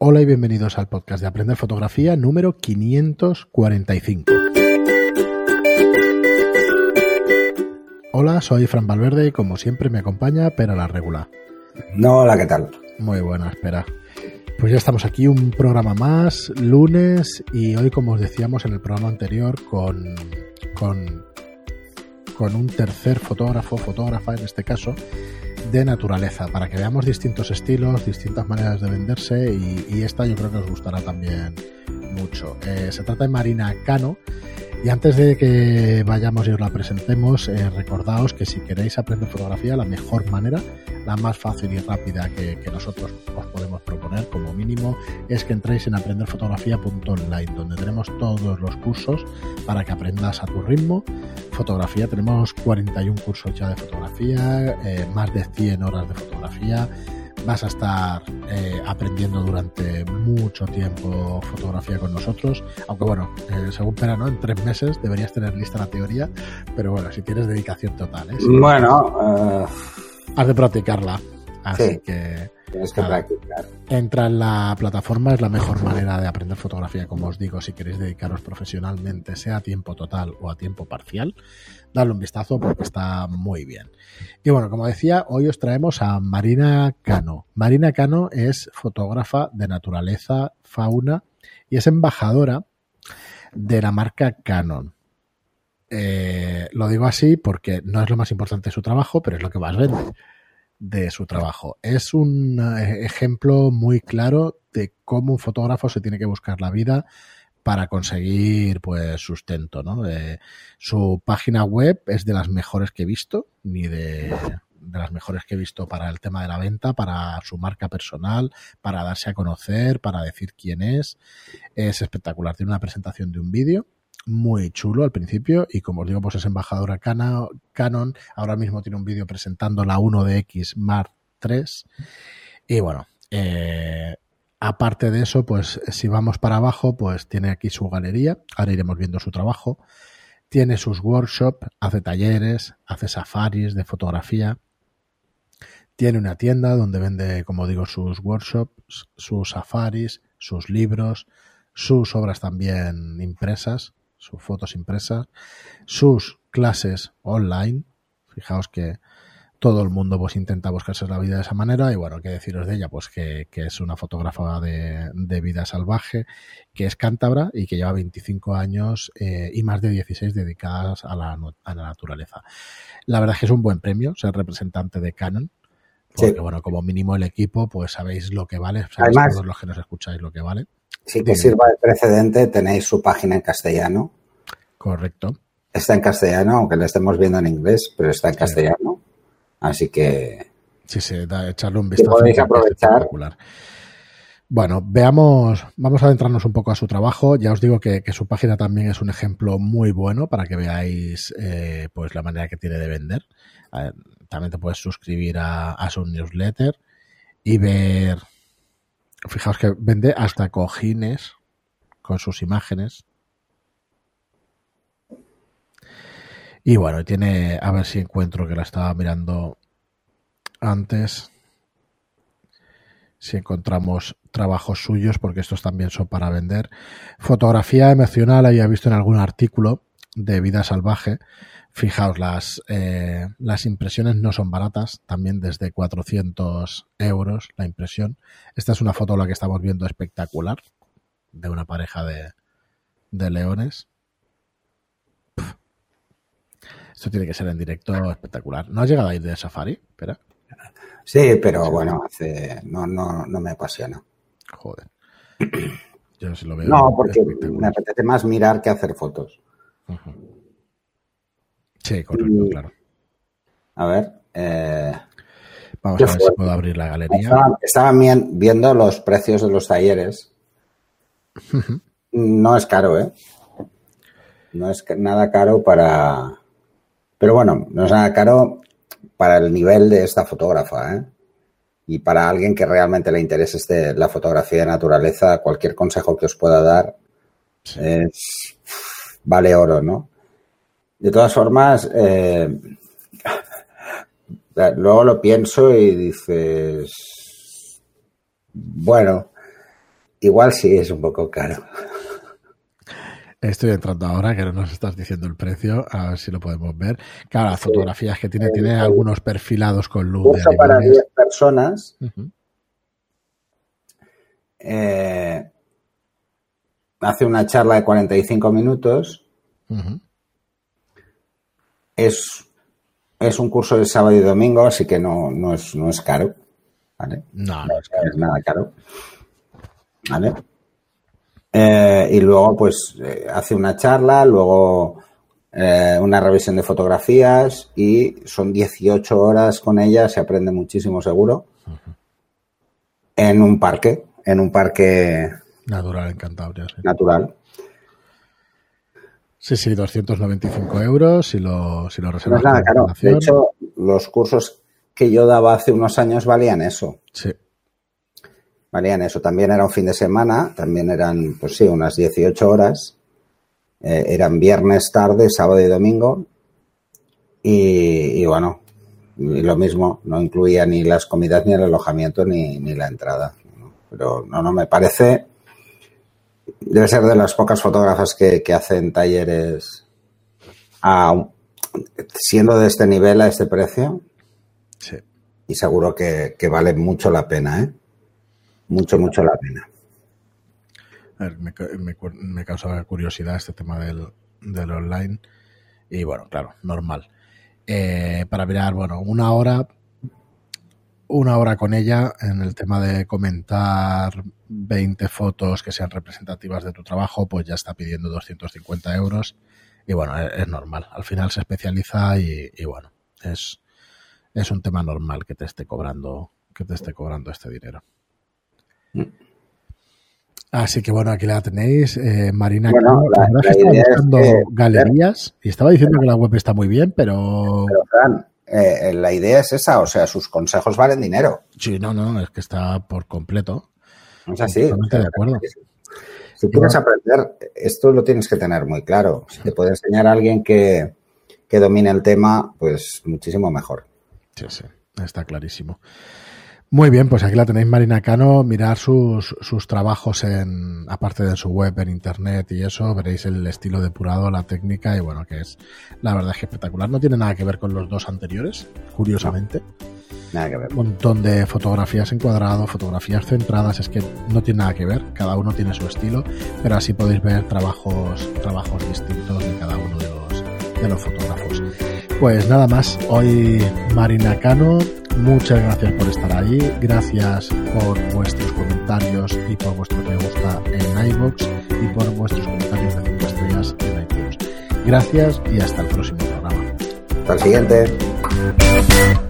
Hola y bienvenidos al podcast de Aprender Fotografía número 545. Hola, soy Fran Valverde y como siempre me acompaña Pera la Regular. No, hola, ¿qué tal? Muy buena, espera. Pues ya estamos aquí, un programa más, lunes, y hoy, como os decíamos en el programa anterior, con, con, con un tercer fotógrafo, fotógrafa en este caso, de naturaleza, para que veamos distintos estilos, distintas maneras de venderse y, esta yo creo que os gustará también mucho. Eh, se trata de Marina Cano y antes de que vayamos y os la presentemos, eh, recordaos que si queréis aprender fotografía, la mejor manera, la más fácil y rápida que, nosotros os podemos proponer como mínimo, es que entréis en aprenderfotografía.online, donde tenemos todos los cursos para que aprendas a tu ritmo. Fotografía, tenemos 41 cursos ya de fotografía, eh, más de 100 horas de fotografía vas a estar eh, aprendiendo durante mucho tiempo fotografía con nosotros. Aunque bueno, eh, según Pera, ¿no? En tres meses deberías tener lista la teoría, pero bueno, si tienes dedicación total, ¿eh? bueno, has de practicarla. Así que Tienes que practicar. Entra en la plataforma, es la mejor manera de aprender fotografía, como os digo, si queréis dedicaros profesionalmente, sea a tiempo total o a tiempo parcial, dadle un vistazo porque está muy bien. Y bueno, como decía, hoy os traemos a Marina Cano. Marina Cano es fotógrafa de naturaleza, fauna y es embajadora de la marca Canon. Eh, lo digo así porque no es lo más importante de su trabajo, pero es lo que más vende de su trabajo. Es un eh, ejemplo muy claro de cómo un fotógrafo se tiene que buscar la vida para conseguir pues sustento, ¿no? Eh, su página web es de las mejores que he visto, ni de, de las mejores que he visto para el tema de la venta, para su marca personal, para darse a conocer, para decir quién es. Es espectacular. Tiene una presentación de un vídeo muy chulo al principio y como os digo, pues es embajadora Canon. Ahora mismo tiene un vídeo presentando la 1DX Mark III. Y bueno, eh, aparte de eso, pues si vamos para abajo, pues tiene aquí su galería. Ahora iremos viendo su trabajo. Tiene sus workshops, hace talleres, hace safaris de fotografía. Tiene una tienda donde vende, como digo, sus workshops, sus safaris, sus libros, sus obras también impresas sus fotos impresas, sus clases online. Fijaos que todo el mundo pues intenta buscarse la vida de esa manera y bueno, qué deciros de ella, pues que, es una fotógrafa de, vida salvaje, que es cántabra y que lleva 25 años eh, y más de 16 dedicadas a la, a la naturaleza. La verdad es que es un buen premio ser representante de Canon, porque bueno, como mínimo el equipo, pues sabéis lo que vale, sabéis todos los que nos escucháis lo que vale. Sí que sirva de precedente, tenéis su página en castellano. Correcto. Está en castellano, aunque la estemos viendo en inglés, pero está en castellano. Así que. Sí, sí, da, echarle un vistazo. podéis aprovechar. Bueno, veamos, vamos a adentrarnos un poco a su trabajo. Ya os digo que, su página también es un ejemplo muy bueno para que veáis eh, pues la manera que tiene de vender. también te puedes suscribir a, a su newsletter y ver Fijaos que vende hasta cojines con sus imágenes. Y bueno, tiene, a ver si encuentro que la estaba mirando antes. Si encontramos trabajos suyos, porque estos también son para vender. Fotografía emocional, había visto en algún artículo de vida salvaje Fijaos, las, eh, las impresiones no son baratas, también desde 400 euros la impresión. Esta es una foto la que estamos viendo espectacular, de una pareja de, de leones. Esto tiene que ser en directo espectacular. ¿No has llegado a ir de safari? Espera. Sí, pero bueno, no, no, no me apasiona. Joder. Yo sí lo veo. No, porque me apetece más mirar que hacer fotos. Sí, correcto, claro. A ver. Eh, Vamos a ver si puedo abrir la galería. Estaban, viendo los precios de los talleres. no es caro, ¿eh? No es nada caro para. Pero bueno, no es nada caro para el nivel de esta fotógrafa, ¿eh? Y para alguien que realmente le interese este, la fotografía de naturaleza, cualquier consejo que os pueda dar es, vale oro, ¿no? De todas formas, eh, luego lo pienso y dices, bueno, igual sí es un poco caro. Estoy entrando ahora, que no nos estás diciendo el precio, a ver si lo podemos ver. Claro, las fotografías que tiene, tiene algunos perfilados con luz. Curso para 10 personas. eh, hace una charla de 45 minutos. es, es un curso de sábado y domingo, así que no, no, es, no es caro. ¿vale? No, no es, es nada caro. ¿Vale? Eh, y luego, pues, eh, hace una charla, luego eh, una revisión de fotografías y son 18 horas con ella, se aprende muchísimo seguro, uh -huh. en un parque, en un parque... Natural en Cantabria. Sí. Natural. Sí, sí, 295 euros si lo, si lo reservas. No nada. De hecho, los cursos que yo daba hace unos años valían eso. Sí. Valían eso. También era un fin de semana, también eran, pues sí, unas 18 horas. Eh, eran viernes tarde, sábado y domingo. Y, y bueno, y lo mismo, no incluía ni las comidas, ni el alojamiento, ni, ni la entrada. Pero no, no me parece. Debe ser de las pocas fotógrafas que, que hacen talleres a, siendo de este nivel a este precio. Sí. Y seguro que, que vale mucho la pena, ¿eh? Mucho, mucho la pena. Me, me, me, curiosidad este tema del, del, online. Y bueno, claro, normal. Eh, para mirar, bueno, una hora, una hora con ella en el tema de comentar 20 fotos que sean representativas de tu trabajo, pues ya está pidiendo 250 euros. Y bueno, es, es normal. Al final se especializa y, y bueno, es, es un tema normal que te esté cobrando, que te esté cobrando este dinero. Así que bueno, aquí la tenéis, eh, Marina. Bueno, la, la, estaba buscando es que, galerías y estaba diciendo que la web está muy bien, pero. Pero, Fran, eh, la idea es esa, o sea, sus consejos valen dinero. Sí, no, no, es que está por completo. Es así. Totalmente de acuerdo. Si quieres aprender, esto lo tienes que tener muy claro. Si te puede enseñar a alguien que, que domine el tema, pues muchísimo mejor. Sí, sí, está clarísimo. Muy bien, pues aquí la tenéis Marina Cano, mirar sus, sus trabajos en, aparte de su web, en internet y eso, veréis el estilo depurado, la técnica y bueno, que es, la verdad es que espectacular. No tiene nada que ver con los dos anteriores, curiosamente. Nada que ver. Un montón de fotografías encuadrado, fotografías centradas, es que no tiene nada que ver, cada uno tiene su estilo, pero así podéis ver trabajos, trabajos distintos de cada uno de los, de los fotógrafos. Pues nada más, hoy Marina Cano, muchas gracias por estar ahí, gracias por vuestros comentarios y por vuestro me gusta en iVoox y por vuestros comentarios de 5 estrellas en iTunes. Gracias y hasta el próximo programa. Hasta el siguiente.